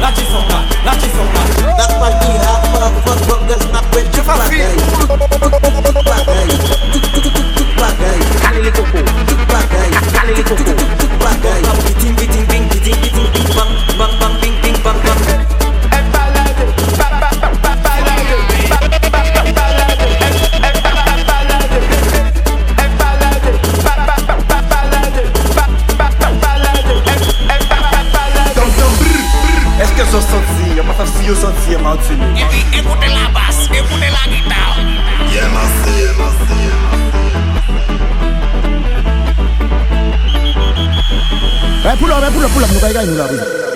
Lá de lá de Sa si yo son siye ma utile E pi ekoute la bas, ekoute la gitar. Ye ma siye, ma siye, ma siye E pou la, e pou la, pou la, nou kay kay nou la pou la